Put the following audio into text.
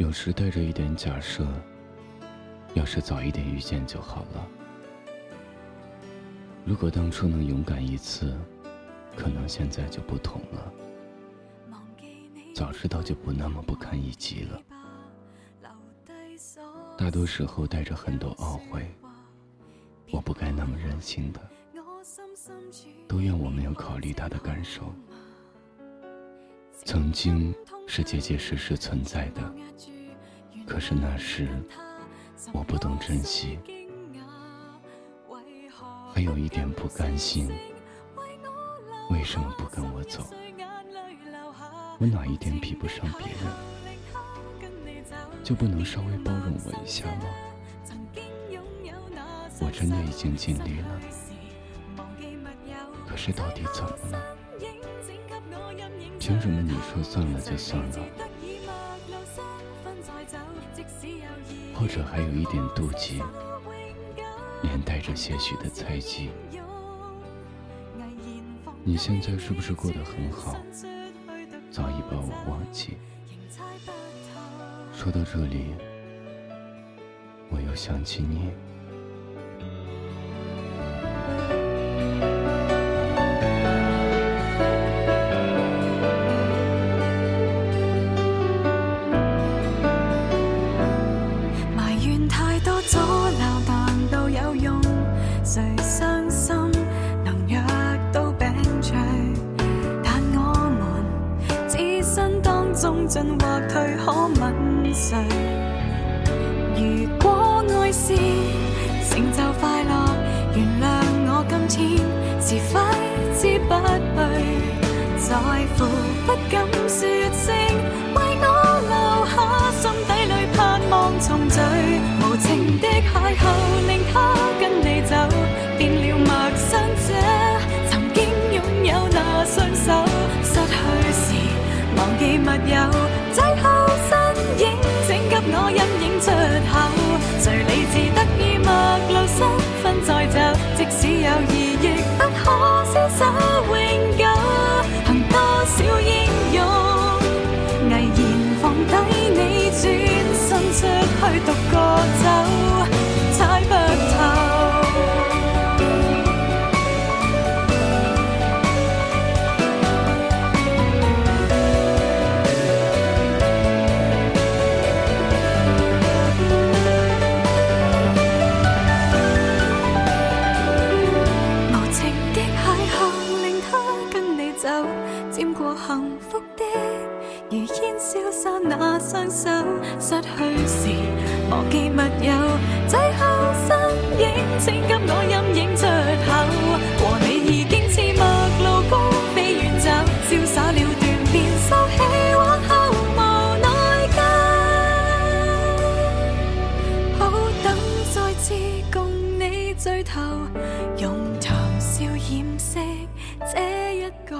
有时带着一点假设，要是早一点遇见就好了。如果当初能勇敢一次，可能现在就不同了。早知道就不那么不堪一击了。大多时候带着很多懊悔，我不该那么任性的。都怨我没有考虑他的感受。曾经是结结实实存在的，可是那时我不懂珍惜，还有一点不甘心。为什么不跟我走？我哪一点比不上别人？就不能稍微包容我一下吗？我真的已经尽力了，可是到底怎么了？凭什么你说算了就算了？或者还有一点妒忌，连带着些许的猜忌。你现在是不是过得很好？早已把我忘记。说到这里，我又想起你。中进或退，可吻谁？如果爱是成就快乐，原谅我今天是挥之不去，在乎不敢说声，为我留下心底里盼望重聚，无情的邂逅令他密友，最后身影请给我阴影出口。谁理智得意陌路失分再走，即使有意亦不可厮守永久。凭多少英勇，毅然放低你，转身出去独那双手，失去时忘记密友，最后身影请给我阴影出口。和你已经似陌路高飞远走，潇洒了断便收起，往后无奈何。好等再次共你聚头，用谈笑掩饰这一个。